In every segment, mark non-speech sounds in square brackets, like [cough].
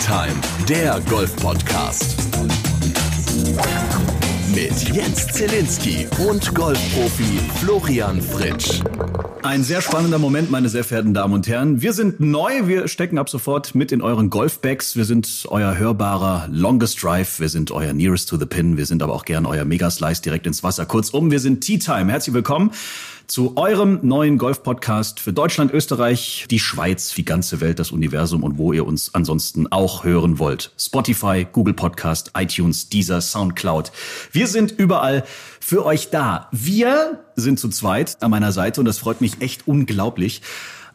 Time, der Golf-Podcast. Mit Jens Zielinski und Golfprofi Florian Fritsch. Ein sehr spannender Moment, meine sehr verehrten Damen und Herren. Wir sind neu, wir stecken ab sofort mit in euren Golfbags. Wir sind euer hörbarer Longest Drive, wir sind euer Nearest to the Pin, wir sind aber auch gern euer Megaslice direkt ins Wasser. Kurzum, wir sind Tea Time. Herzlich willkommen zu eurem neuen Golf-Podcast für Deutschland, Österreich, die Schweiz, die ganze Welt, das Universum und wo ihr uns ansonsten auch hören wollt. Spotify, Google Podcast, iTunes, Deezer, Soundcloud. Wir sind überall für euch da. Wir sind zu zweit an meiner Seite und das freut mich echt unglaublich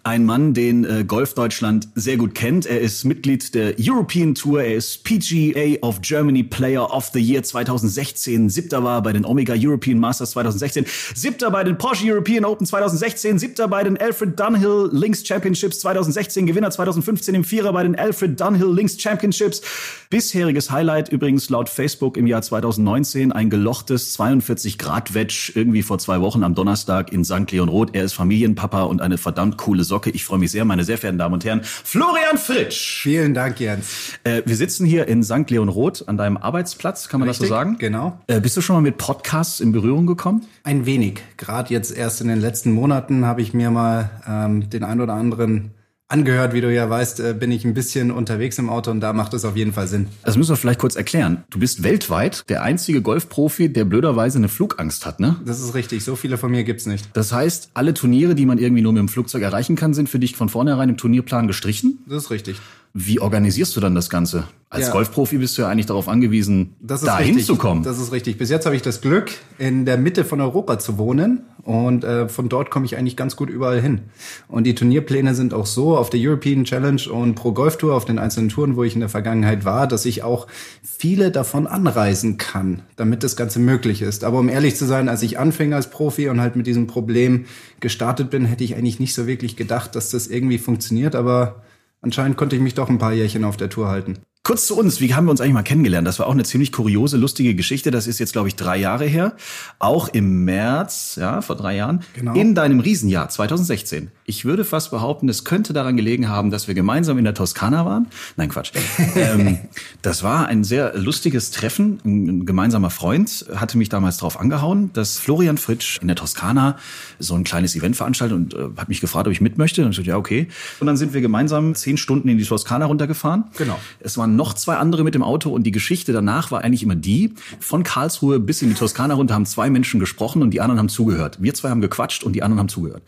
ein Mann, den äh, Golf Deutschland sehr gut kennt. Er ist Mitglied der European Tour. Er ist PGA of Germany Player of the Year 2016. Siebter war bei den Omega European Masters 2016. Siebter bei den Porsche European Open 2016. Siebter bei den Alfred Dunhill Links Championships 2016. Gewinner 2015 im Vierer bei den Alfred Dunhill Links Championships. Bisheriges Highlight übrigens laut Facebook im Jahr 2019 ein gelochtes 42 Grad Wedge irgendwie vor zwei Wochen am Donnerstag in St. Leon Roth. Er ist Familienpapa und eine verdammt coole Sorte Socke. Ich freue mich sehr, meine sehr verehrten Damen und Herren. Florian Fritsch. Vielen Dank, Jens. Äh, wir sitzen hier in St. Leon Roth an deinem Arbeitsplatz, kann man Richtig, das so sagen? Genau. Äh, bist du schon mal mit Podcasts in Berührung gekommen? Ein wenig. Gerade jetzt erst in den letzten Monaten habe ich mir mal ähm, den ein oder anderen angehört, wie du ja weißt, äh, bin ich ein bisschen unterwegs im Auto und da macht es auf jeden Fall Sinn. Das müssen wir vielleicht kurz erklären. Du bist weltweit der einzige Golfprofi, der blöderweise eine Flugangst hat, ne? Das ist richtig. So viele von mir gibt's nicht. Das heißt, alle Turniere, die man irgendwie nur mit dem Flugzeug erreichen kann, sind für dich von vornherein im Turnierplan gestrichen? Das ist richtig. Wie organisierst du dann das Ganze? Als ja. Golfprofi bist du ja eigentlich darauf angewiesen, da hinzukommen. Das ist richtig. Bis jetzt habe ich das Glück, in der Mitte von Europa zu wohnen und äh, von dort komme ich eigentlich ganz gut überall hin. Und die Turnierpläne sind auch so auf der European Challenge und Pro Golf Tour, auf den einzelnen Touren, wo ich in der Vergangenheit war, dass ich auch viele davon anreisen kann, damit das Ganze möglich ist. Aber um ehrlich zu sein, als ich anfing als Profi und halt mit diesem Problem gestartet bin, hätte ich eigentlich nicht so wirklich gedacht, dass das irgendwie funktioniert. Aber Anscheinend konnte ich mich doch ein paar Jährchen auf der Tour halten. Kurz zu uns, wie haben wir uns eigentlich mal kennengelernt? Das war auch eine ziemlich kuriose, lustige Geschichte. Das ist jetzt, glaube ich, drei Jahre her. Auch im März, ja, vor drei Jahren. Genau. In deinem Riesenjahr 2016. Ich würde fast behaupten, es könnte daran gelegen haben, dass wir gemeinsam in der Toskana waren. Nein, Quatsch. [laughs] ähm, das war ein sehr lustiges Treffen. Ein gemeinsamer Freund hatte mich damals darauf angehauen, dass Florian Fritsch in der Toskana so ein kleines Event veranstaltet und äh, hat mich gefragt, ob ich mit möchte. Und ich sagte, ja, okay. Und dann sind wir gemeinsam zehn Stunden in die Toskana runtergefahren. Genau. Es waren noch zwei andere mit dem Auto und die Geschichte danach war eigentlich immer die, von Karlsruhe bis in die Toskana runter haben zwei Menschen gesprochen und die anderen haben zugehört. Wir zwei haben gequatscht und die anderen haben zugehört.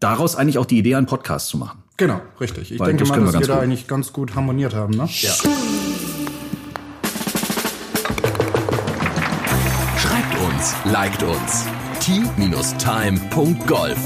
Daraus eigentlich auch die Idee, einen Podcast zu machen. Genau, richtig. Ich Weil denke mal, dass wir, wir da eigentlich ganz gut harmoniert haben. Ne? Ja. Schreibt uns, liked uns. t-time.golf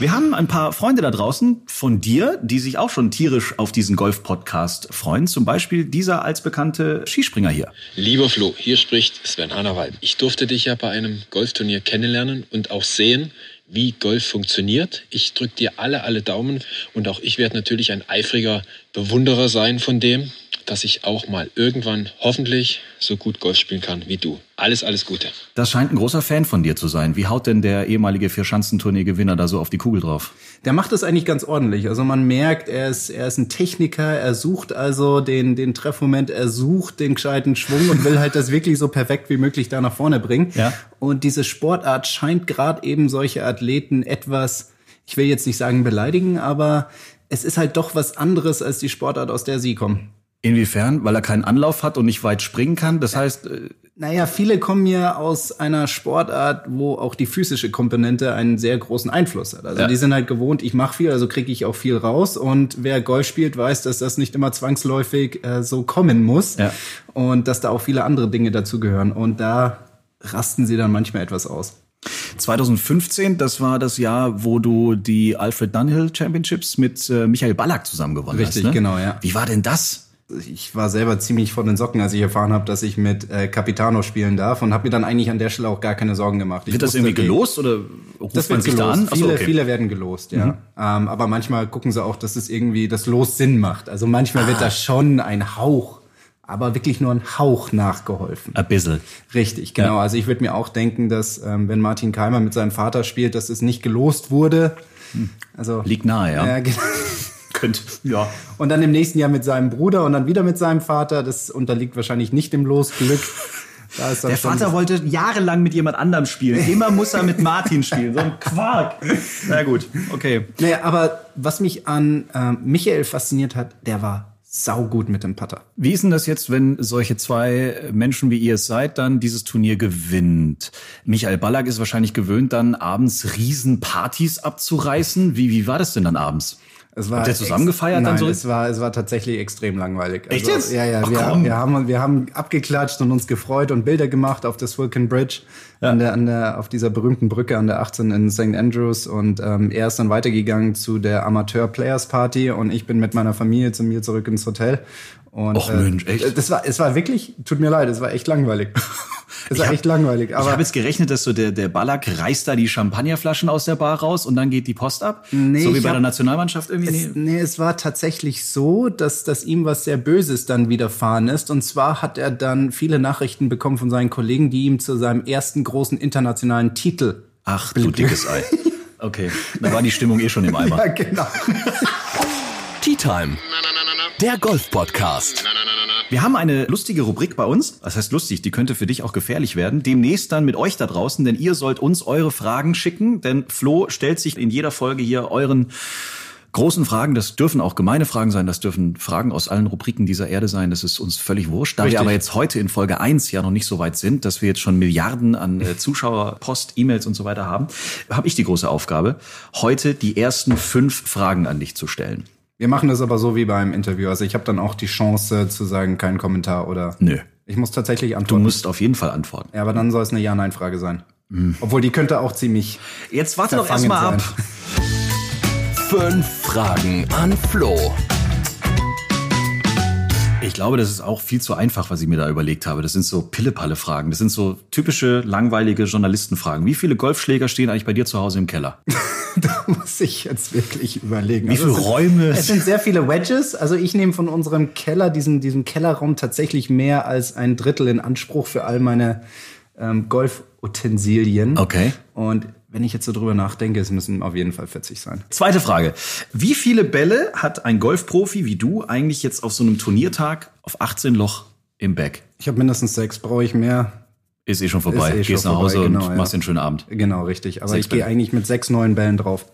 Wir haben ein paar Freunde da draußen von dir, die sich auch schon tierisch auf diesen Golf-Podcast freuen. Zum Beispiel dieser als bekannte Skispringer hier. Lieber Flo, hier spricht Sven Hannawald. Ich durfte dich ja bei einem Golfturnier kennenlernen und auch sehen, wie Golf funktioniert. Ich drücke dir alle, alle Daumen und auch ich werde natürlich ein eifriger Bewunderer sein von dem dass ich auch mal irgendwann hoffentlich so gut Golf spielen kann wie du. Alles, alles Gute. Das scheint ein großer Fan von dir zu sein. Wie haut denn der ehemalige Vierschanzentournee-Gewinner da so auf die Kugel drauf? Der macht das eigentlich ganz ordentlich. Also man merkt, er ist, er ist ein Techniker, er sucht also den, den Treffmoment, er sucht den gescheiten Schwung und will halt das [laughs] wirklich so perfekt wie möglich da nach vorne bringen. Ja. Und diese Sportart scheint gerade eben solche Athleten etwas, ich will jetzt nicht sagen beleidigen, aber es ist halt doch was anderes als die Sportart, aus der sie kommen. Inwiefern? Weil er keinen Anlauf hat und nicht weit springen kann? Das heißt. Äh naja, viele kommen ja aus einer Sportart, wo auch die physische Komponente einen sehr großen Einfluss hat. Also ja. die sind halt gewohnt, ich mache viel, also kriege ich auch viel raus. Und wer Golf spielt, weiß, dass das nicht immer zwangsläufig äh, so kommen muss. Ja. Und dass da auch viele andere Dinge dazugehören. Und da rasten sie dann manchmal etwas aus. 2015, das war das Jahr, wo du die Alfred Dunhill Championships mit äh, Michael Ballack zusammen gewonnen Richtig, hast. Richtig, ne? genau, ja. Wie war denn das? Ich war selber ziemlich von den Socken, als ich erfahren habe, dass ich mit äh, Capitano spielen darf und habe mir dann eigentlich an der Stelle auch gar keine Sorgen gemacht. Ich wird das irgendwie gelost oder ruft das man sich gelost. da an? Viele, okay. viele werden gelost, ja. Mhm. Ähm, aber manchmal gucken sie auch, dass es irgendwie das Los Sinn macht. Also manchmal ah. wird da schon ein Hauch aber wirklich nur ein Hauch nachgeholfen. Ein bisschen. Richtig, genau. Ja. Also ich würde mir auch denken, dass ähm, wenn Martin Keimer mit seinem Vater spielt, dass es nicht gelost wurde, Also Liegt nahe, ja. ja, [laughs] genau. Könnt, ja. Und dann im nächsten Jahr mit seinem Bruder und dann wieder mit seinem Vater. Das unterliegt wahrscheinlich nicht dem Losglück. Da ist dann Der schon- Vater wollte jahrelang mit jemand anderem spielen. Immer muss er mit Martin spielen. So ein Quark. Na gut, okay. Naja, aber was mich an ähm, Michael fasziniert hat, der war saugut mit dem Putter. Wie ist denn das jetzt, wenn solche zwei Menschen wie ihr es seid, dann dieses Turnier gewinnt? Michael Ballack ist wahrscheinlich gewöhnt, dann abends Riesenpartys abzureißen. Wie, wie war das denn dann abends? Es war Habt ihr zusammen ex- gefeiert Nein, dann so? Es war, es war tatsächlich extrem langweilig. Also, Echt jetzt? Ja, ja. Ach, wir, komm. wir, haben, wir haben abgeklatscht und uns gefreut und Bilder gemacht auf der Swilken Bridge, an der, an der, auf dieser berühmten Brücke an der 18 in St. Andrews. Und ähm, er ist dann weitergegangen zu der Amateur Players Party und ich bin mit meiner Familie zu mir zurück ins Hotel. Und, Och, Mensch, echt? Das war, es war wirklich, tut mir leid, es war echt langweilig. [laughs] Es war echt langweilig. ich Aber habe jetzt gerechnet, dass so der, der Ballack reißt da die Champagnerflaschen aus der Bar raus und dann geht die Post ab. Nee, so wie ich bei hab- der Nationalmannschaft irgendwie. Es, nee, es war tatsächlich so, dass, dass ihm was sehr Böses dann widerfahren ist. Und zwar hat er dann viele Nachrichten bekommen von seinen Kollegen, die ihm zu seinem ersten großen internationalen Titel. Ach, du dickes Ei. Okay, da war die Stimmung eh schon im Eimer. [laughs] Ja, genau. Tea Time. Der Golf-Podcast. Wir haben eine lustige Rubrik bei uns. Das heißt lustig, die könnte für dich auch gefährlich werden. Demnächst dann mit euch da draußen, denn ihr sollt uns eure Fragen schicken. Denn Flo stellt sich in jeder Folge hier euren großen Fragen. Das dürfen auch gemeine Fragen sein. Das dürfen Fragen aus allen Rubriken dieser Erde sein. Das ist uns völlig wurscht. Da Richtig. wir aber jetzt heute in Folge 1 ja noch nicht so weit sind, dass wir jetzt schon Milliarden an äh, [laughs] Zuschauer, Post, E-Mails und so weiter haben, habe ich die große Aufgabe, heute die ersten fünf Fragen an dich zu stellen. Wir machen das aber so wie beim Interview. Also ich habe dann auch die Chance zu sagen, kein Kommentar oder. Nö. Ich muss tatsächlich Du antworten. musst auf jeden Fall antworten. ja, aber dann soll es eine Ja-Nein-Frage sein. Obwohl die könnte auch ziemlich. Jetzt warte doch erstmal ab. [laughs] Fünf Fragen an Flo. Ich glaube, das ist auch viel zu einfach, was ich mir da überlegt habe. Das sind so Pille-Palle-Fragen. Das sind so typische, langweilige Journalistenfragen. Wie viele Golfschläger stehen eigentlich bei dir zu Hause im Keller? [laughs] da muss ich jetzt wirklich überlegen. Wie viele es sind- Räume? Es sind sehr viele Wedges. Also ich nehme von unserem Keller, diesen, diesen Kellerraum tatsächlich mehr als ein Drittel in Anspruch für all meine ähm, Golfutensilien. Okay. Und wenn ich jetzt so drüber nachdenke, es müssen auf jeden Fall 40 sein. Zweite Frage. Wie viele Bälle hat ein Golfprofi wie du eigentlich jetzt auf so einem Turniertag auf 18 Loch im Bag? Ich habe mindestens sechs, brauche ich mehr. Ist eh schon vorbei. Eh schon Gehst nach vorbei, Hause genau, und ja. machst den schönen Abend. Genau, richtig. Aber Sechs ich gehe eigentlich mit sechs neuen Bällen drauf.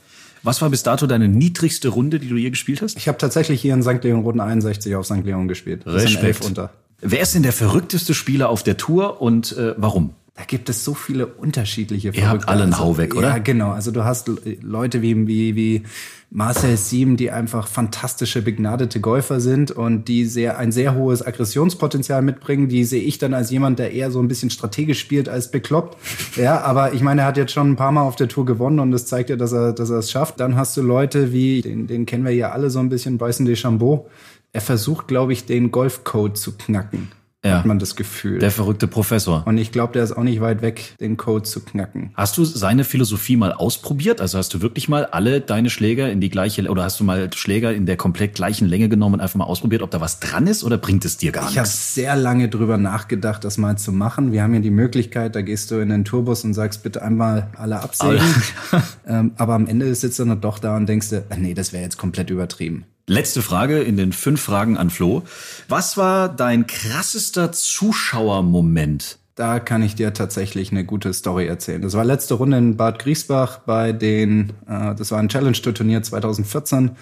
Was war bis dato deine niedrigste Runde, die du je gespielt hast? Ich habe tatsächlich hier in St. Leon Runden 61 auf St. Leon gespielt. Elf unter. Wer ist denn der verrückteste Spieler auf der Tour und äh, warum? Da gibt es so viele unterschiedliche Ihr habt Verrückte. alle einen Hau weg, oder? Ja, genau. Also du hast Le- Leute wie, wie, wie Marcel Siem, die einfach fantastische, begnadete Golfer sind und die sehr, ein sehr hohes Aggressionspotenzial mitbringen. Die sehe ich dann als jemand, der eher so ein bisschen strategisch spielt als bekloppt. Ja, aber ich meine, er hat jetzt schon ein paar Mal auf der Tour gewonnen und das zeigt ja, dass er, dass er es schafft. Dann hast du Leute wie, den, den kennen wir ja alle so ein bisschen, Bryson DeChambeau. Er versucht, glaube ich, den Golfcode zu knacken. Ja. Hat man das Gefühl. Der verrückte Professor. Und ich glaube, der ist auch nicht weit weg, den Code zu knacken. Hast du seine Philosophie mal ausprobiert? Also hast du wirklich mal alle deine Schläger in die gleiche oder hast du mal Schläger in der komplett gleichen Länge genommen und einfach mal ausprobiert, ob da was dran ist oder bringt es dir gar Ich habe nichts? sehr lange drüber nachgedacht, das mal zu machen. Wir haben ja die Möglichkeit, da gehst du in den Tourbus und sagst bitte einmal alle absägen. [laughs] ähm, aber am Ende sitzt du dann doch da und denkst dir, äh, nee, das wäre jetzt komplett übertrieben. Letzte Frage in den fünf Fragen an Flo. Was war dein krassester Zuschauermoment? Da kann ich dir tatsächlich eine gute Story erzählen. Das war letzte Runde in Bad Griesbach bei den, äh, das war ein Challenge-Turnier 2014.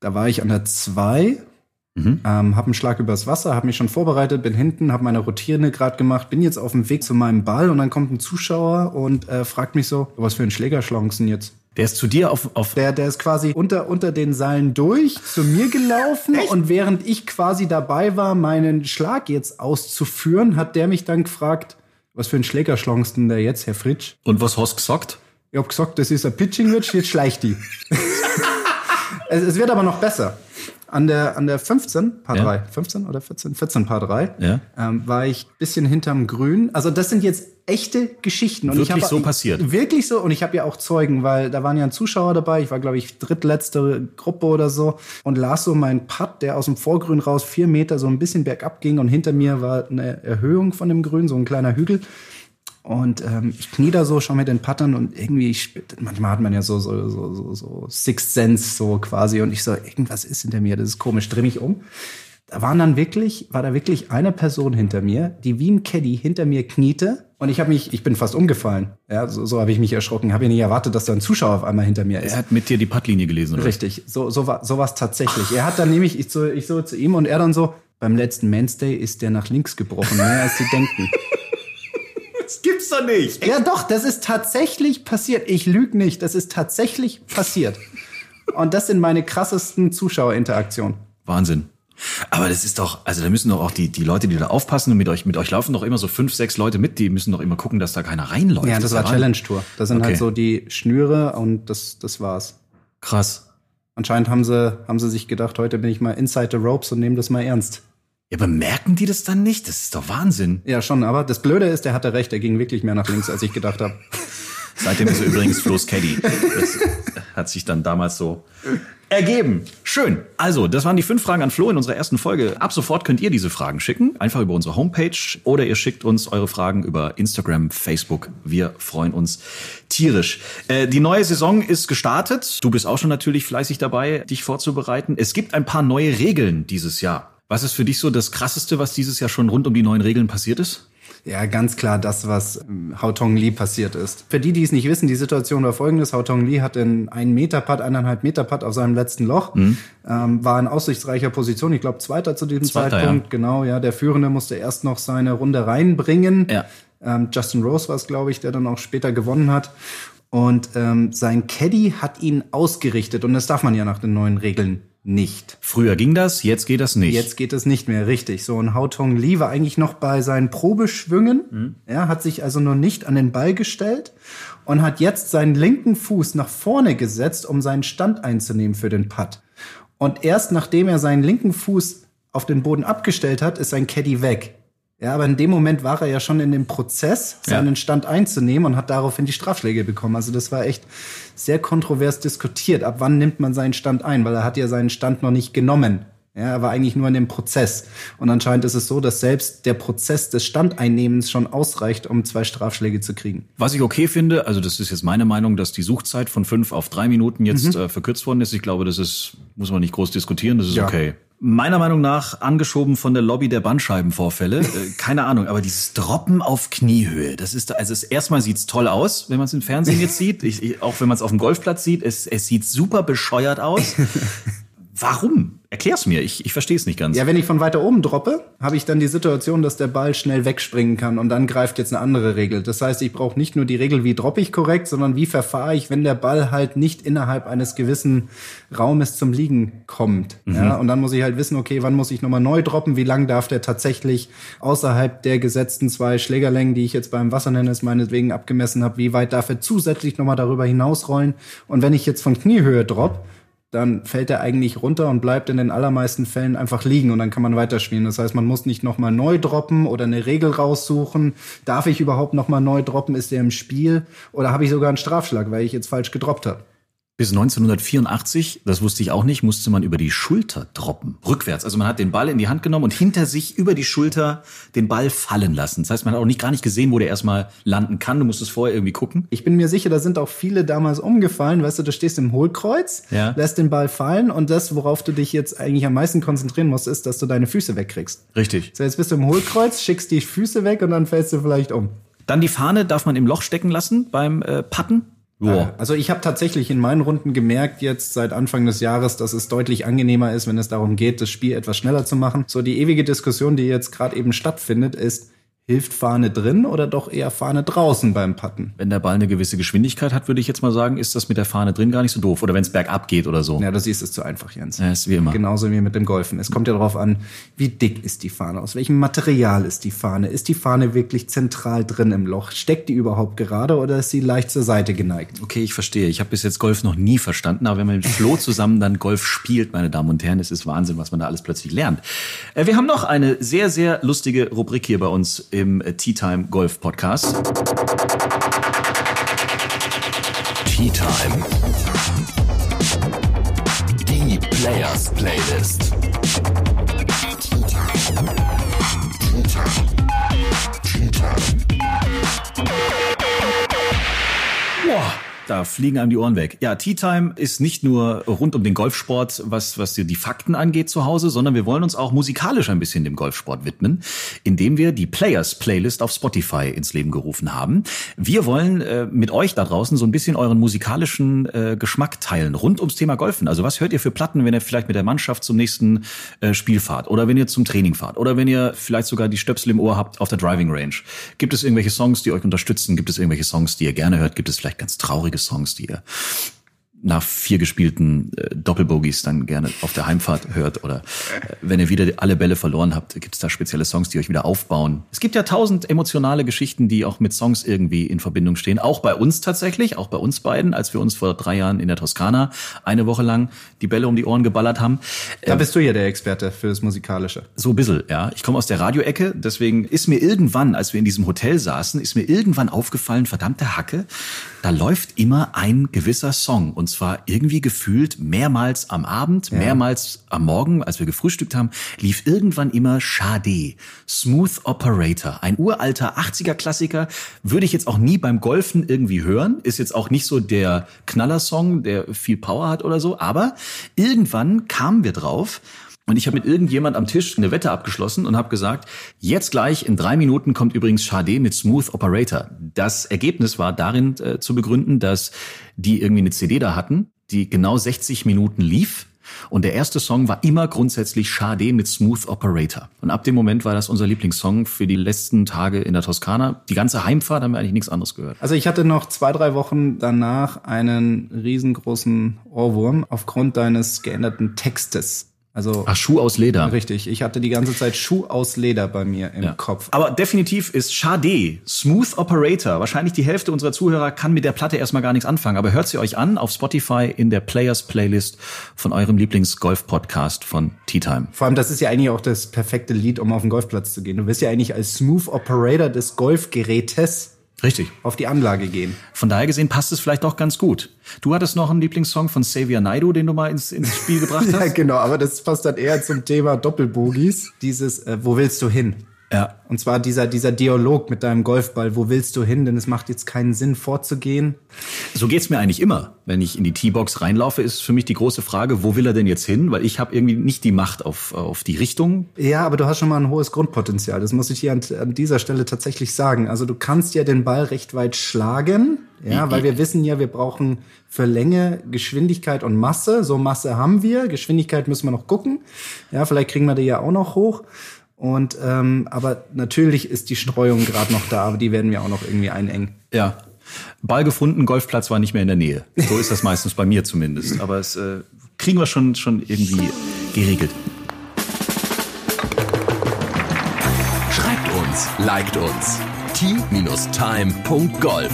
Da war ich an der 2, ähm, habe einen Schlag übers Wasser, habe mich schon vorbereitet, bin hinten, habe meine Routine gerade gemacht, bin jetzt auf dem Weg zu meinem Ball und dann kommt ein Zuschauer und äh, fragt mich so, was für ein Schläger schlagst du denn jetzt? Der ist zu dir auf, auf Der, der ist quasi unter, unter den Seilen durch zu mir gelaufen und während ich quasi dabei war, meinen Schlag jetzt auszuführen, hat der mich dann gefragt, was für ein Schläger schlagst du denn da jetzt, Herr Fritsch? und was hast gesagt? Ich hab gesagt, das ist ein Pitching Wedge, jetzt schleicht die. [laughs] es, es wird aber noch besser. An der, an der 15, Paar Ja. 3, 15 oder 14? 14 Paar 3, Ja. ähm, war ich bisschen hinterm Grün. Also das sind jetzt echte Geschichten. Und ich Wirklich hab, so passiert? Wirklich so. Und ich habe ja auch Zeugen, weil da waren ja ein Zuschauer dabei. Ich war, glaube ich, drittletzte Gruppe oder so. Und las so meinen Putt, der aus dem Vorgrün raus vier Meter so ein bisschen bergab ging. Und hinter mir war eine Erhöhung von dem Grün, so ein kleiner Hügel. Und ähm, ich knie da so, schau mir den Pattern und irgendwie, ich, manchmal hat man ja so, so, so, so, so Sixth Sense so quasi und ich so, irgendwas ist hinter mir, das ist komisch, dreh mich um. Da waren dann wirklich, war da wirklich eine Person hinter mir, die wie ein Caddy hinter mir kniete und ich habe mich, ich bin fast umgefallen. Ja, so, so habe ich mich erschrocken. Habe ja nicht erwartet, dass da ein Zuschauer auf einmal hinter mir ist. Er hat mit dir die Puttlinie gelesen, oder? Richtig, so, so war so war's tatsächlich. Er hat dann nämlich, ich so, ich so zu ihm und er dann so, beim letzten Mainstay ist der nach links gebrochen, mehr als sie denken. [laughs] Das gibt's doch nicht. Ja, doch, das ist tatsächlich passiert. Ich lüge nicht, das ist tatsächlich passiert. Und das sind meine krassesten Zuschauerinteraktionen. Wahnsinn. Aber das ist doch, also da müssen doch auch die, die Leute, die da aufpassen und mit euch, mit euch laufen doch immer so fünf, sechs Leute mit, die müssen doch immer gucken, dass da keiner reinläuft. Ja, das war ist Challenge Tour. Das sind Okay. halt so die Schnüre und das, das war's. Krass. Anscheinend haben sie, haben sie sich gedacht, heute bin ich mal inside the ropes und nehmen das mal ernst. Ja, aber merken die das dann nicht? Das ist doch Wahnsinn. Ja, schon, aber das Blöde ist, der hatte recht, er ging wirklich mehr nach links, als ich gedacht habe. Seitdem ist er übrigens Flo's Caddy. Das hat sich dann damals so ergeben. Schön. Also, das waren die fünf Fragen an Flo in unserer ersten Folge. Ab sofort könnt ihr diese Fragen schicken. Einfach über unsere Homepage oder ihr schickt uns eure Fragen über Instagram, Facebook. Wir freuen uns tierisch. Äh, die neue Saison ist gestartet. Du bist auch schon natürlich fleißig dabei, dich vorzubereiten. Es gibt ein paar neue Regeln dieses Jahr. Was ist für dich so das Krasseste, was dieses Jahr schon rund um die neuen Regeln passiert ist? Ja, ganz klar das, was ähm, Hao Tong Lee passiert ist. Für die, die es nicht wissen, die Situation war folgendes. Hao Tong Lee hatte einen 1 Meter Putt, eineinhalb Meter Putt auf seinem letzten Loch, ähm, war in aussichtsreicher Position, ich glaube Zweiter zu diesem Zweiter, Zeitpunkt. ja. Genau, ja, der Führende musste erst noch seine Runde reinbringen. Ja. Ähm, Justin Rose war es, glaube ich, der dann auch später gewonnen hat. Und ähm, sein Caddy hat ihn ausgerichtet und das darf man ja nach den neuen Regeln nicht. Früher ging das, jetzt geht das nicht. Jetzt geht es nicht mehr richtig. So, und Hao Tong Lee war eigentlich noch bei seinen Probeschwüngen. Er hat sich also noch nicht an den Ball gestellt und hat jetzt seinen linken Fuß nach vorne gesetzt, um seinen Stand einzunehmen für den Putt. Und erst nachdem er seinen linken Fuß auf den Boden abgestellt hat, ist sein Caddy weg. Ja, aber in dem Moment war er ja schon in dem Prozess, Ja. seinen Stand einzunehmen und hat daraufhin die Strafschläge bekommen. Also das war echt sehr kontrovers diskutiert. Ab wann nimmt man seinen Stand ein? Weil er hat ja seinen Stand noch nicht genommen. Ja, er war eigentlich nur in dem Prozess. Und anscheinend ist es so, dass selbst der Prozess des Standeinnehmens schon ausreicht, um zwei Strafschläge zu kriegen. Was ich okay finde, also das ist jetzt meine Meinung, dass die Suchzeit von fünf auf drei Minuten jetzt äh, verkürzt worden ist. Ich glaube, das ist, muss man nicht groß diskutieren, das ist Ja. okay. Meiner Meinung nach angeschoben von der Lobby der Bandscheibenvorfälle. äh, [laughs] keine Ahnung, aber dieses Droppen auf Kniehöhe, das ist, also es, erstmal sieht's toll aus, wenn man es im Fernsehen jetzt sieht. Ich, ich, auch wenn man es auf dem Golfplatz sieht, es, es sieht super bescheuert aus. [laughs] Warum? Erklär's mir, ich, ich verstehe es nicht ganz. Ja, wenn ich von weiter oben droppe, habe ich dann die Situation, dass der Ball schnell wegspringen kann und dann greift jetzt eine andere Regel. Das heißt, ich brauche nicht nur die Regel, wie droppe ich korrekt, sondern wie verfahre ich, wenn der Ball halt nicht innerhalb eines gewissen Raumes zum Liegen kommt. Ja, und dann muss ich halt wissen, okay, wann muss ich nochmal neu droppen, wie lang darf der tatsächlich außerhalb der gesetzten zwei Schlägerlängen, die ich jetzt beim Wassertennis meinetwegen abgemessen habe, wie weit darf er zusätzlich nochmal darüber hinausrollen. Und wenn ich jetzt von Kniehöhe droppe, dann fällt er eigentlich runter und bleibt in den allermeisten Fällen einfach liegen und dann kann man weiterspielen. Das heißt, man muss nicht nochmal neu droppen oder eine Regel raussuchen. Darf ich überhaupt nochmal neu droppen? Ist der im Spiel? Oder habe ich sogar einen Strafschlag, weil ich jetzt falsch gedroppt habe? Bis 1984, das wusste ich auch nicht, musste man über die Schulter droppen. Rückwärts. Also man hat den Ball in die Hand genommen und hinter sich über die Schulter den Ball fallen lassen. Das heißt, man hat auch nicht gar nicht gesehen, wo der erstmal landen kann. Du musstest vorher irgendwie gucken. Ich bin mir sicher, da sind auch viele damals umgefallen. Weißt du, du stehst im Hohlkreuz, Ja. lässt den Ball fallen und das, worauf du dich jetzt eigentlich am meisten konzentrieren musst, ist, dass du deine Füße wegkriegst. Richtig. So, jetzt bist du im Hohlkreuz, schickst die Füße weg und dann fällst du vielleicht um. Dann die Fahne darf man im Loch stecken lassen beim äh, Patten. Boah. Also ich habe tatsächlich in meinen Runden gemerkt jetzt seit Anfang des Jahres, dass es deutlich angenehmer ist, wenn es darum geht, das Spiel etwas schneller zu machen. So die ewige Diskussion, die jetzt gerade eben stattfindet, ist, hilft Fahne drin oder doch eher Fahne draußen beim Putten? Wenn der Ball eine gewisse Geschwindigkeit hat, würde ich jetzt mal sagen, ist das mit der Fahne drin gar nicht so doof. Oder wenn es bergab geht oder so. Ja, du siehst es zu einfach, Jens. Ja, ist wie immer. Genauso wie mit dem Golfen. Es kommt ja darauf an, wie dick ist die Fahne, aus welchem Material ist die Fahne, ist die Fahne wirklich zentral drin im Loch, steckt die überhaupt gerade oder ist sie leicht zur Seite geneigt? Okay, ich verstehe. Ich habe bis jetzt Golf noch nie verstanden, aber wenn man mit Flo [laughs] zusammen dann Golf spielt, meine Damen und Herren, es ist Wahnsinn, was man da alles plötzlich lernt. Äh, Wir haben noch eine sehr, sehr lustige Rubrik hier bei uns im äh, Tea Time Golf Podcast. Tea Time. Die Players Playlist. Da fliegen einem die Ohren weg. Ja, Tea Time ist nicht nur rund um den Golfsport, was, was die Fakten angeht zu Hause, sondern wir wollen uns auch musikalisch ein bisschen dem Golfsport widmen, indem wir die Players Playlist auf Spotify ins Leben gerufen haben. Wir wollen äh, mit euch da draußen so ein bisschen euren musikalischen äh, Geschmack teilen rund ums Thema Golfen. Also was hört ihr für Platten, wenn ihr vielleicht mit der Mannschaft zum nächsten äh, Spiel fahrt oder wenn ihr zum Training fahrt oder wenn ihr vielleicht sogar die Stöpsel im Ohr habt auf der Driving Range? Gibt es irgendwelche Songs, die euch unterstützen? Gibt es irgendwelche Songs, die ihr gerne hört? Gibt es vielleicht ganz traurige Songs, die ihr nach vier gespielten äh, Doppelbogies dann gerne auf der Heimfahrt hört oder äh, wenn ihr wieder alle Bälle verloren habt, gibt es da spezielle Songs, die euch wieder aufbauen. Es gibt ja tausend emotionale Geschichten, die auch mit Songs irgendwie in Verbindung stehen. Auch bei uns tatsächlich, auch bei uns beiden, als wir uns vor drei Jahren in der Toskana eine Woche lang die Bälle um die Ohren geballert haben. Da bist du ja der Experte für das Musikalische. So ein bisschen, ja. Ich komme aus der Radioecke, deswegen ist mir irgendwann, als wir in diesem Hotel saßen, ist mir irgendwann aufgefallen, verdammte Hacke, da läuft immer ein gewisser Song. Und zwar irgendwie gefühlt mehrmals am Abend, Ja. mehrmals am Morgen, als wir gefrühstückt haben, lief irgendwann immer Sade, Smooth Operator. Ein uralter 80er-Klassiker, würde ich jetzt auch nie beim Golfen irgendwie hören. Ist jetzt auch nicht so der Knallersong, der viel Power hat oder so. Aber irgendwann kamen wir drauf, und ich habe mit irgendjemand am Tisch eine Wette abgeschlossen und habe gesagt, jetzt gleich in drei Minuten kommt übrigens Sade mit Smooth Operator. Das Ergebnis war darin äh, zu begründen, dass die irgendwie eine CD da hatten, die genau 60 Minuten lief. Und der erste Song war immer grundsätzlich Sade mit Smooth Operator. Und ab dem Moment war das unser Lieblingssong für die letzten Tage in der Toskana. Die ganze Heimfahrt haben wir eigentlich nichts anderes gehört. Also ich hatte noch zwei, drei Wochen danach einen riesengroßen Ohrwurm aufgrund deines geänderten Textes. Also Ach, Schuh aus Leder. richtig, ich hatte die ganze Zeit Schuh aus Leder bei mir im Ja. Kopf. Aber definitiv ist Sade, Smooth Operator. Wahrscheinlich die Hälfte unserer Zuhörer kann mit der Platte erstmal gar nichts anfangen. Aber hört sie euch an auf Spotify in der Players Playlist von eurem Lieblings-Golf-Podcast von Tea Time. Vor allem, das ist ja eigentlich auch das perfekte Lied, um auf den Golfplatz zu gehen. Du wirst ja eigentlich als Smooth Operator des Golfgerätes Richtig. auf die Anlage gehen. Von daher gesehen passt es vielleicht auch ganz gut. Du hattest noch einen Lieblingssong von Xavier Naidu, den du mal ins, ins Spiel gebracht [laughs] Ja, hast. genau, aber das passt dann eher zum Thema Doppelbogies. Dieses, äh, wo willst du hin? Ja. Und zwar dieser, dieser Dialog mit deinem Golfball, wo willst du hin? Denn es macht jetzt keinen Sinn, vorzugehen. So geht's mir eigentlich immer. Wenn ich in die T-Box reinlaufe, ist für mich die große Frage, wo will er denn jetzt hin? Weil ich habe irgendwie nicht die Macht auf, auf die Richtung. Ja, aber du hast schon mal ein hohes Grundpotenzial. Das muss ich hier an, an dieser Stelle tatsächlich sagen. Also du kannst ja den Ball recht weit schlagen. Ja, weil wir wissen ja, wir brauchen für Länge Geschwindigkeit und Masse. So Masse haben wir. Geschwindigkeit müssen wir noch gucken. Ja, vielleicht kriegen wir die ja auch noch hoch. Und ähm, aber natürlich ist die Streuung gerade noch da, aber die werden wir auch noch irgendwie einengen. Ja. Ball gefunden, Golfplatz war nicht mehr in der Nähe. So ist das [laughs] meistens bei mir zumindest. Aber es äh, kriegen wir schon, schon irgendwie geregelt. Schreibt uns, liked uns. Team-time.golf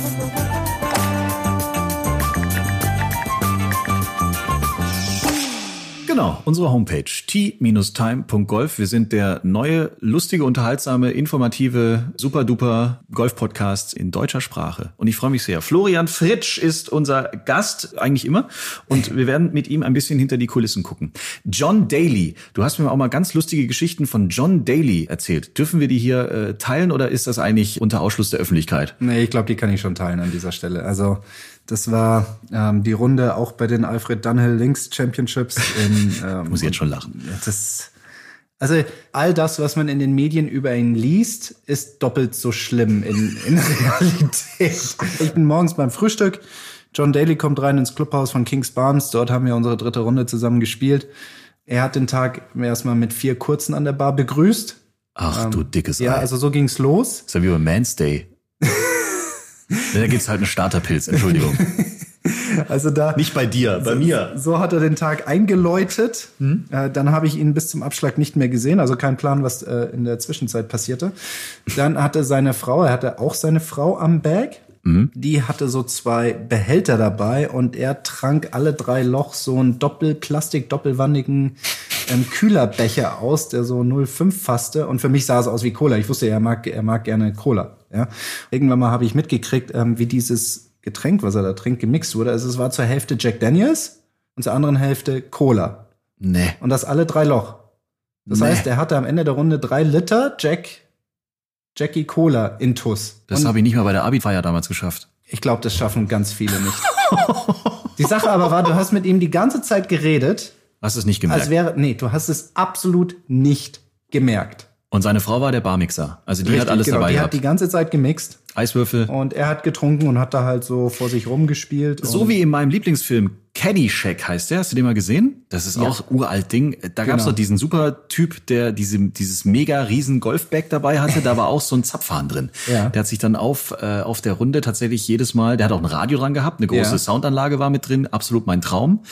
Genau, unsere Homepage t-time.golf. Wir sind der neue, lustige, unterhaltsame, informative, super-duper Golf-Podcast in deutscher Sprache. Und ich freue mich sehr. Florian Fritsch ist unser Gast, eigentlich immer. Und wir werden mit ihm ein bisschen hinter die Kulissen gucken. John Daly. Du hast mir auch mal ganz lustige Geschichten von John Daly erzählt. Dürfen wir die hier äh, teilen oder ist das eigentlich unter Ausschluss der Öffentlichkeit? Nee, ich glaube, die kann ich schon teilen an dieser Stelle. Also das war ähm, die Runde auch bei den Alfred Dunhill Links Championships. In, [laughs] ähm, Muss ich jetzt schon lachen. Ja, Das, also all das, was man in den Medien über ihn liest, ist doppelt so schlimm in, in [laughs] Realität. Ich bin morgens beim Frühstück. John Daly kommt rein ins Clubhaus von Kings Barnes. Dort haben wir unsere dritte Runde zusammen gespielt. Er hat den Tag erstmal mit vier Kurzen an der Bar begrüßt. Ach du dickes Ja, Ei. also so ging's los. ist ja wie bei Man's Day. Da gibt's halt einen Starterpilz, Entschuldigung. [laughs] Also da Nicht bei dir, bei mir. So hat er den Tag eingeläutet. Äh, dann habe ich ihn bis zum Abschlag nicht mehr gesehen, also kein Plan, was äh, in der Zwischenzeit passierte. Dann hatte seine Frau, er hatte auch seine Frau am Bag. Die hatte so zwei Behälter dabei und er trank alle drei Loch so einen Doppelplastik, doppelwandigen ähm, Kühlerbecher aus, der so 0,5 fasste. Und für mich sah es aus wie Cola. Ich wusste, er mag, er mag gerne Cola. Ja. Irgendwann mal habe ich mitgekriegt, ähm, wie dieses Getränk, was er da trinkt, gemixt wurde. Also es war zur Hälfte Jack Daniels und zur anderen Hälfte Cola. Nee. Und das alle drei Loch. Das Nee. heißt, er hatte am Ende der Runde drei Liter Jack, Jackie Cola Intus. Das Und habe ich nicht mal bei der Abi-Feier damals geschafft. Ich glaube, das schaffen ganz viele nicht. [laughs] die Sache aber war, du hast mit ihm die ganze Zeit geredet. Hast es nicht gemerkt? Als wäre, nee, du hast es absolut nicht gemerkt. Und seine Frau war der Barmixer. Also die hat alles genau, dabei die gehabt. hat die ganze Zeit gemixt Eiswürfel. und er hat getrunken und hat da halt so vor sich rumgespielt. So wie in meinem Lieblingsfilm Caddyshack heißt der. Hast du den mal gesehen? Das ist auch uralt Ding. Da gab's Genau. doch diesen super Typ, der diese, dieses mega riesen Golfbag dabei hatte. Da war auch so ein Zapfhahn drin. Ja. Der hat sich dann auf, äh, auf der Runde tatsächlich jedes Mal, der hat auch ein Radio dran gehabt, eine große Ja. Soundanlage war mit drin, absolut mein Traum.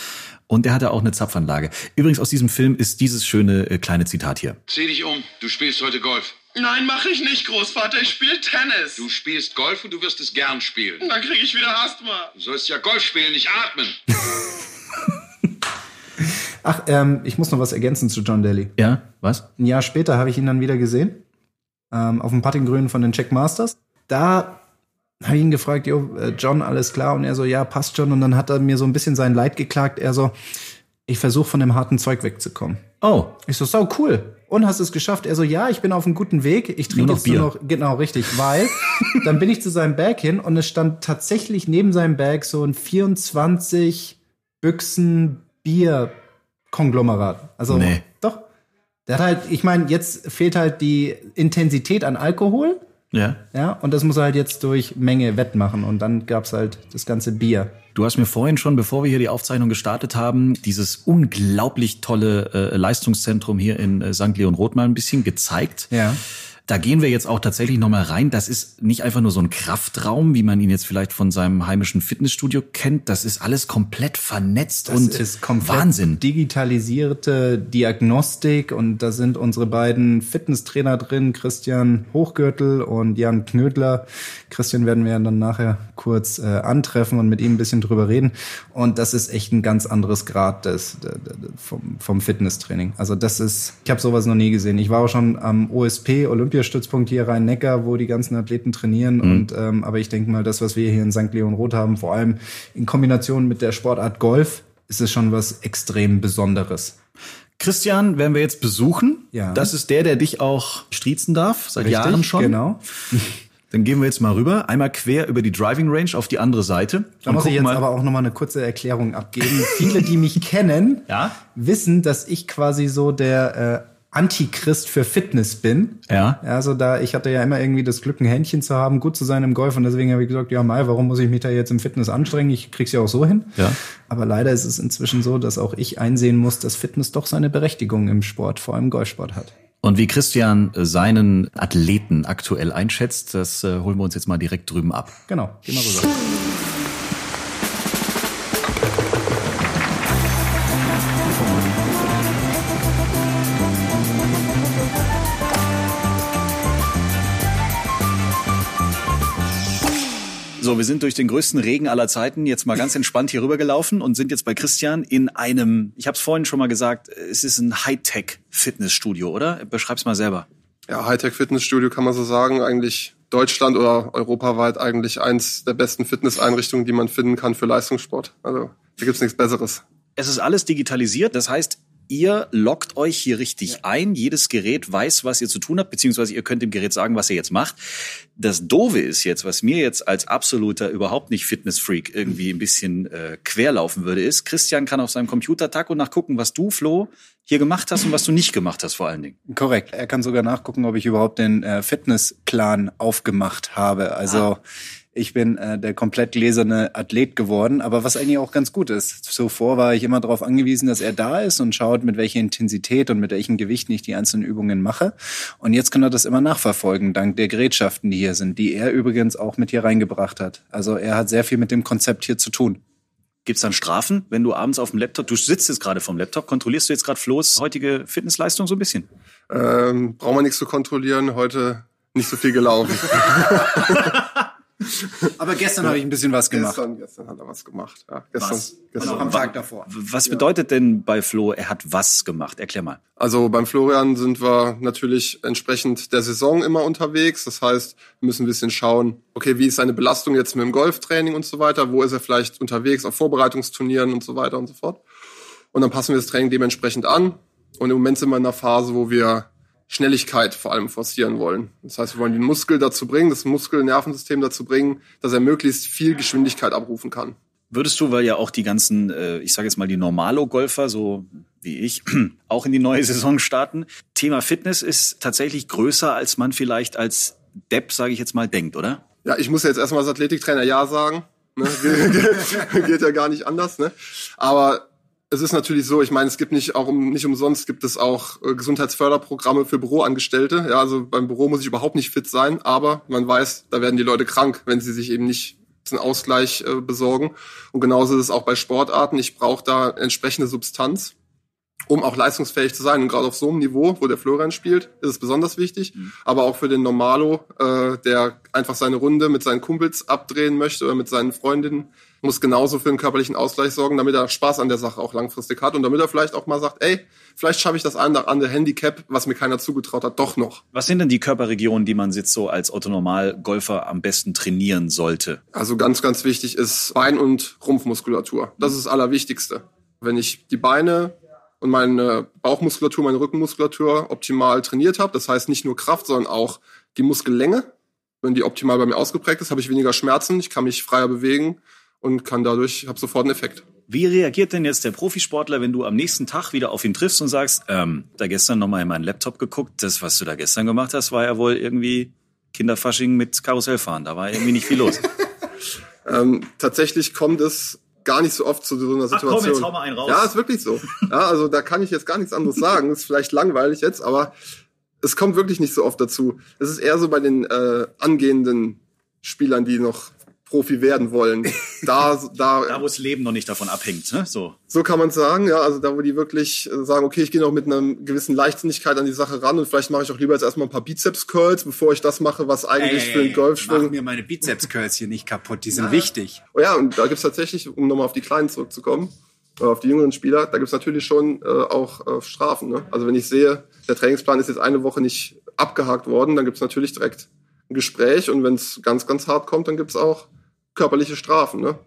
Und der hatte auch eine Zapfanlage. Übrigens aus diesem Film ist dieses schöne äh, kleine Zitat hier. Zieh dich um, du spielst heute Golf. Nein, mache ich nicht, Großvater. Ich spiele Tennis. Du spielst Golf und du wirst es gern spielen. Dann kriege ich wieder Asthma. Du sollst ja Golf spielen, nicht atmen. [laughs] Ach, ähm, ich muss noch was ergänzen zu John Daly. Ja, was? Ein Jahr später habe ich ihn dann wieder gesehen. Ähm, auf dem Puttinggrün von den Czech Masters. Da habe ich ihn gefragt, jo, äh, John, alles klar? Und er so, ja, passt schon. Und dann hat er mir so ein bisschen sein Leid geklagt. Er so, ich versuche von dem harten Zeug wegzukommen. Oh, Ich so, sau cool. Und hast es geschafft? Er so, ja, ich bin auf einem guten Weg. Ich trinke jetzt Bier. nur noch, genau, richtig, weil dann bin ich zu seinem Bag hin und es stand tatsächlich neben seinem Bag so ein 24 Büchsen Bier Konglomerat. Also, Nee. doch. Der hat halt, ich meine, jetzt fehlt halt die Intensität an Alkohol. ja. Ja, und das muss er halt jetzt durch Menge wettmachen. Und dann gab's halt das ganze Bier. Du hast mir vorhin schon, bevor wir hier die Aufzeichnung gestartet haben, dieses unglaublich tolle äh, Leistungszentrum hier in äh, St. Leon Roth mal ein bisschen gezeigt. Ja. Da gehen wir jetzt auch tatsächlich nochmal rein. Das ist nicht einfach nur so ein Kraftraum, wie man ihn jetzt vielleicht von seinem heimischen Fitnessstudio kennt. Das ist alles komplett vernetzt Das und ist komplett Wahnsinn. digitalisierte Diagnostik und da sind unsere beiden Fitnesstrainer drin, Christian Hochgürtel und Jan Knödler. Christian werden wir dann nachher kurz äh, antreffen und mit ihm ein bisschen drüber reden. Und das ist echt ein ganz anderes Grad des, de- de- de- vom, vom Fitnesstraining. Also das ist, ich habe sowas noch nie gesehen. Ich war auch schon am OSP, Olympiastützpunkt hier Rhein-Neckar, wo die ganzen Athleten trainieren. Und ähm, aber ich denke mal, das, was wir hier in St. Leon Roth haben, vor allem in Kombination mit der Sportart Golf, ist es schon was extrem Besonderes. Christian werden wir jetzt besuchen. Ja. Das ist der, der dich auch striezen darf, seit Jahren schon. Genau. [laughs] Dann gehen wir jetzt mal rüber, einmal quer über die Driving Range auf die andere Seite. Da muss ich jetzt aber auch nochmal eine kurze Erklärung abgeben. Viele, die mich kennen, [laughs] Ja? wissen, dass ich quasi so der äh, Antichrist für Fitness bin. Ja. Also da, ich hatte ja immer irgendwie das Glück, ein Händchen zu haben, gut zu sein im Golf und deswegen habe ich gesagt, ja Mai, warum muss ich mich da jetzt im Fitness anstrengen? Ich krieg's ja auch so hin. Ja. Aber leider ist es inzwischen so, dass auch ich einsehen muss, dass Fitness doch seine Berechtigung im Sport, vor allem im Golfsport hat. Und wie Christian äh, seinen Athleten aktuell einschätzt, das äh, holen wir uns jetzt mal direkt drüben ab. Genau, geh mal rüber. So, wir sind durch den größten Regen aller Zeiten jetzt mal ganz entspannt hier rübergelaufen und sind jetzt bei Christian in einem, ich habe es vorhin schon mal gesagt, es ist ein Hightech-Fitnessstudio, oder? Beschreib's mal selber. ja, Hightech-Fitnessstudio kann man so sagen, eigentlich Deutschland oder europaweit eigentlich eins der besten Fitnesseinrichtungen, die man finden kann für Leistungssport. Also da gibt's nichts Besseres. Es ist alles digitalisiert, das heißt, ihr loggt euch hier richtig ein. Jedes Gerät weiß, was ihr zu tun habt, beziehungsweise ihr könnt dem Gerät sagen, was ihr jetzt macht. Das Doofe ist jetzt, was mir jetzt als absoluter überhaupt nicht Fitnessfreak irgendwie ein bisschen äh, querlaufen würde, ist, Christian kann auf seinem Computer Tag und nachgucken, was du, Flo, hier gemacht hast und was du nicht gemacht hast vor allen Dingen. Korrekt. Er kann sogar nachgucken, ob ich überhaupt den äh, Fitnessplan aufgemacht habe. Also ich bin äh, der komplett gläserne Athlet geworden, aber was eigentlich auch ganz gut ist. Zuvor war ich immer darauf angewiesen, dass er da ist und schaut, mit welcher Intensität und mit welchem Gewicht ich die einzelnen Übungen mache. Und jetzt kann er das immer nachverfolgen, dank der Gerätschaften, die hier sind, die er übrigens auch mit hier reingebracht hat. Also er hat sehr viel mit dem Konzept hier zu tun. Gibt's dann Strafen, wenn du abends auf dem Laptop, du sitzt jetzt gerade vom Laptop, kontrollierst du jetzt gerade Flo's heutige Fitnessleistung so ein bisschen? Ähm, braucht man nichts zu kontrollieren, heute nicht so viel gelaufen. [laughs] [laughs] Aber gestern habe ich ein bisschen was gemacht. Gestern, gestern hat er was gemacht. Ja, gestern, Was? gestern. Also am Tag davor. Was bedeutet denn bei Flo, er hat was gemacht? Erklär mal. Also beim Florian sind wir natürlich entsprechend der Saison immer unterwegs. Das heißt, wir müssen ein bisschen schauen, okay, wie ist seine Belastung jetzt mit dem Golftraining und so weiter? Wo ist er vielleicht unterwegs auf Vorbereitungsturnieren und so weiter und so fort? Und dann passen wir das Training dementsprechend an. Und im Moment sind wir in einer Phase, wo wir Schnelligkeit vor allem forcieren wollen. Das heißt, wir wollen den Muskel dazu bringen, das Muskelnervensystem dazu bringen, dass er möglichst viel Geschwindigkeit abrufen kann. Würdest du, weil ja auch die ganzen, äh, ich sage jetzt mal die Normalo-Golfer, so wie ich, [clears throat] auch in die neue Saison starten, Thema Fitness ist tatsächlich größer, als man vielleicht als Depp, sage ich jetzt mal, denkt, oder? Ja, ich muss jetzt erstmal als Athletiktrainer Ja sagen. Ne? [laughs] Geht ja gar nicht anders. Ne? Aber es ist natürlich so, ich meine, es gibt nicht auch um, nicht umsonst gibt es auch äh, Gesundheitsförderprogramme für Büroangestellte. Ja, also beim Büro muss ich überhaupt nicht fit sein, aber man weiß, da werden die Leute krank, wenn sie sich eben nicht einen Ausgleich äh, besorgen. Und genauso ist es auch bei Sportarten. Ich brauche da entsprechende Substanz um auch leistungsfähig zu sein. Und gerade auf so einem Niveau, wo der Florian spielt, ist es besonders wichtig. Mhm. Aber auch für den Normalo, äh, der einfach seine Runde mit seinen Kumpels abdrehen möchte oder mit seinen Freundinnen, muss genauso für einen körperlichen Ausgleich sorgen, damit er Spaß an der Sache auch langfristig hat und damit er vielleicht auch mal sagt, ey, vielleicht schaffe ich das eine oder andere Handicap, was mir keiner zugetraut hat, doch noch. Was sind denn die Körperregionen, die man jetzt so als Otto-Normal-Golfer am besten trainieren sollte? Also ganz, ganz wichtig ist Bein- und Rumpfmuskulatur. Das ist das Allerwichtigste. Wenn ich die Beine und meine Bauchmuskulatur, meine Rückenmuskulatur optimal trainiert habe. Das heißt nicht nur Kraft, sondern auch die Muskellänge. Wenn die optimal bei mir ausgeprägt ist, habe ich weniger Schmerzen, ich kann mich freier bewegen und kann dadurch, habe sofort einen Effekt. Wie reagiert denn jetzt der Profisportler, wenn du am nächsten Tag wieder auf ihn triffst und sagst, ähm, da gestern nochmal in meinen Laptop geguckt, das, was du da gestern gemacht hast, war ja wohl irgendwie Kinderfasching mit Karussellfahren. Da war irgendwie nicht viel los. [laughs] ähm, tatsächlich kommt es gar nicht so oft zu so einer Situation. Ach komm, jetzt hau mal einen raus. Ja, ist wirklich so. Ja, also da kann ich jetzt gar nichts anderes sagen. Ist vielleicht langweilig jetzt, aber es kommt wirklich nicht so oft dazu. Es ist eher so bei den äh, angehenden Spielern, die noch Profi werden wollen. Da, da, [laughs] da wo das Leben noch nicht davon abhängt, ne? So. So kann man sagen, ja. Also da, wo die wirklich äh, sagen, okay, ich gehe noch mit einer gewissen Leichtsinnigkeit an die Sache ran und vielleicht mache ich auch lieber jetzt erstmal ein paar Bizeps-Curls, bevor ich das mache, was eigentlich ey, für einen Golfschwung. Mach mir meine Bizeps-Curls hier nicht kaputt, die [laughs] sind ja. wichtig. Oh ja, und da gibt's tatsächlich, um nochmal auf die Kleinen zurückzukommen, äh, auf die jüngeren Spieler, da gibt's natürlich schon äh, auch äh, Strafen. Ne? Also wenn ich sehe, der Trainingsplan ist jetzt eine Woche nicht abgehakt worden, dann gibt's natürlich direkt ein Gespräch und wenn es ganz, ganz hart kommt, dann gibt's auch körperliche Strafen. Ne?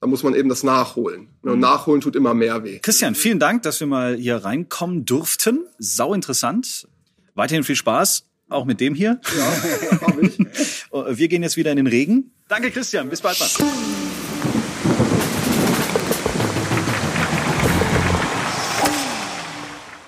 Da muss man eben das nachholen. Und mhm. nachholen tut immer mehr weh. Christian, vielen Dank, dass wir mal hier reinkommen durften. Sau interessant. Weiterhin viel Spaß, auch mit dem hier. Ja, [laughs] hab ich. [laughs] wir gehen jetzt wieder in den Regen. Danke, Christian. Bis bald. Mal.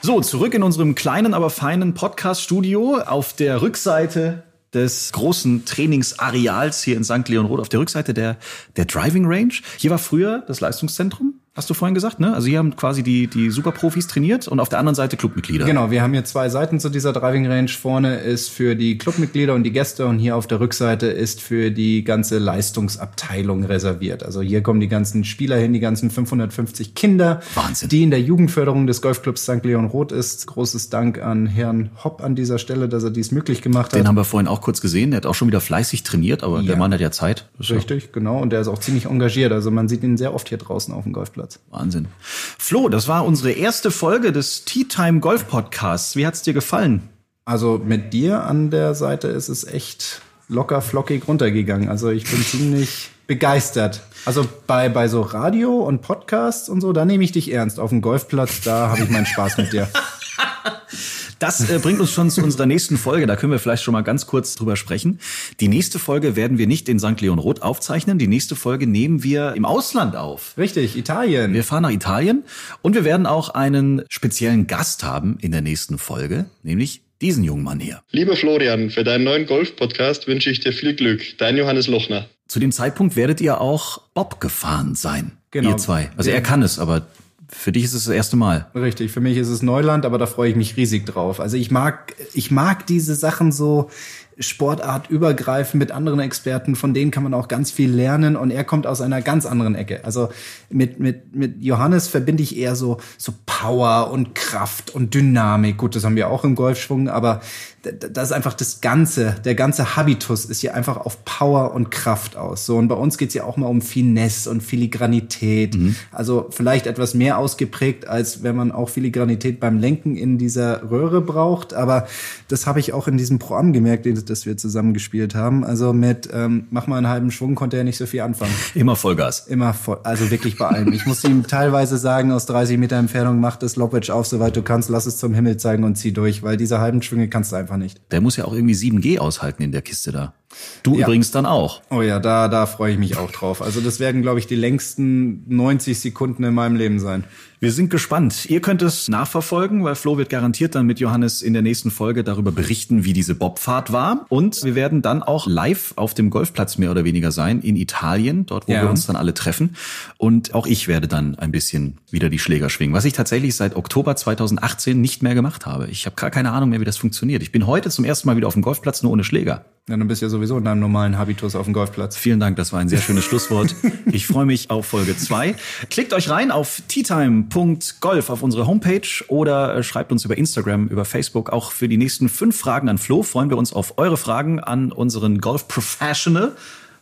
So, zurück in unserem kleinen, aber feinen Podcast-Studio. Auf der Rückseite des großen Trainingsareals hier in St. Leon Roth auf der Rückseite der, der Driving Range. Hier war früher das Leistungszentrum. Hast du vorhin gesagt, ne? Also hier haben quasi die, die Superprofis trainiert und auf der anderen Seite Clubmitglieder. Genau, wir haben hier zwei Seiten zu dieser Driving Range. Vorne ist für die Clubmitglieder und die Gäste und hier auf der Rückseite ist für die ganze Leistungsabteilung reserviert. Also hier kommen die ganzen Spieler hin, die ganzen 550 Kinder, Wahnsinn. die in der Jugendförderung des Golfclubs St. Leon Roth ist. Großes Dank an Herrn Hopp an dieser Stelle, dass er dies möglich gemacht hat. Den haben wir vorhin auch kurz gesehen. Der hat auch schon wieder fleißig trainiert, aber ja. der Mann hat ja Zeit. Richtig, genau. Und der ist auch ziemlich engagiert. Also man sieht ihn sehr oft hier draußen auf dem Golfplatz. Platz. Wahnsinn. Flo, das war unsere erste Folge des Tea Time Golf Podcasts. Wie hat's dir gefallen? Also mit dir an der Seite ist es echt locker flockig runtergegangen. Also ich bin ziemlich begeistert. Also bei, bei so Radio und Podcasts und so, da nehme ich dich ernst. Auf dem Golfplatz, da habe ich meinen Spaß mit dir. [laughs] Das äh, bringt uns schon zu unserer nächsten Folge. Da können wir vielleicht schon mal ganz kurz drüber sprechen. Die nächste Folge werden wir nicht in St. Leon Roth aufzeichnen. Die nächste Folge nehmen wir im Ausland auf. Richtig, Italien. Wir fahren nach Italien und wir werden auch einen speziellen Gast haben in der nächsten Folge, nämlich diesen jungen Mann hier. Lieber Florian, für deinen neuen Golf-Podcast wünsche ich dir viel Glück. Dein Johannes Lochner. Zu dem Zeitpunkt werdet ihr auch Bob gefahren sein. Genau. Ihr zwei. Also er kann es, aber für dich ist es das erste Mal. Richtig, für mich ist es Neuland, aber da freue ich mich riesig drauf. Also ich mag, ich mag diese Sachen so Sportart übergreifen mit anderen Experten, von denen kann man auch ganz viel lernen und er kommt aus einer ganz anderen Ecke. Also mit, mit, mit Johannes verbinde ich eher so, so Power und Kraft und Dynamik. Gut, das haben wir auch im Golfschwung, aber das ist einfach das Ganze, der ganze Habitus ist hier einfach auf Power und Kraft aus. So, und bei uns geht's ja auch mal um Finesse und Filigranität. Mhm. Also vielleicht etwas mehr ausgeprägt, als wenn man auch Filigranität beim Lenken in dieser Röhre braucht. Aber das habe ich auch in diesem Programm gemerkt, das wir zusammen gespielt haben. Also mit ähm, mach mal einen halben Schwung konnte er nicht so viel anfangen. Immer Vollgas. Immer voll, also wirklich bei allem. Ich musste ihm teilweise sagen, aus 30 Meter Entfernung, mach das Lopwedge auf, soweit du kannst, lass es zum Himmel zeigen und zieh durch, weil diese halben Schwünge kannst du einfach nicht. Der muss ja auch irgendwie 7G aushalten in der Kiste da. Du Ja. übrigens dann auch. Oh ja, da, da freue ich mich auch drauf. Also das werden, glaube ich, die längsten 90 Sekunden in meinem Leben sein. Wir sind gespannt. Ihr könnt es nachverfolgen, weil Flo wird garantiert dann mit Johannes in der nächsten Folge darüber berichten, wie diese Bobfahrt war. Und wir werden dann auch live auf dem Golfplatz mehr oder weniger sein in Italien, dort wo Ja. wir uns dann alle treffen. Und auch ich werde dann ein bisschen wieder die Schläger schwingen, was ich tatsächlich seit Oktober 2018 nicht mehr gemacht habe. Ich habe gar keine Ahnung mehr, wie das funktioniert. Ich bin heute zum ersten Mal wieder auf dem Golfplatz nur ohne Schläger. Ja, dann bist du ja sowieso in deinem normalen Habitus auf dem Golfplatz. Vielen Dank, das war ein sehr schönes Schlusswort. Ich freue mich auf Folge 2. Klickt euch rein auf teatime.golf auf unsere Homepage oder äh, schreibt uns über Instagram, über Facebook. Auch für die nächsten fünf Fragen an Flo freuen wir uns auf eure Fragen an unseren Golf Professional.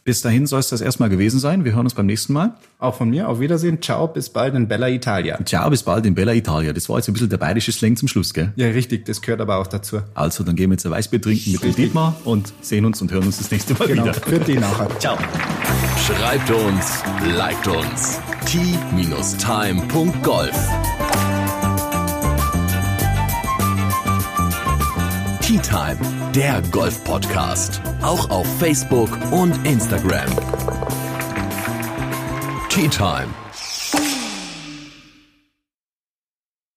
Bis dahin soll es das erstmal gewesen sein. Wir hören uns beim nächsten Mal. Auch von mir, auf Wiedersehen, ciao, bis bald in Bella Italia. Ciao, bis bald in Bella Italia. Das war jetzt ein bisschen der bayerische Slang zum Schluss, gell? Ja, richtig, das gehört aber auch dazu. Also, dann gehen wir jetzt ein Weißbier trinken mit dem Dietmar und sehen uns und hören uns das nächste Mal Genau, wieder. für die nachher. [laughs] Ciao. Schreibt uns, liked uns. t-time.golf Tea Time, der Golf-Podcast. Auch auf Facebook und Instagram. Tea Time.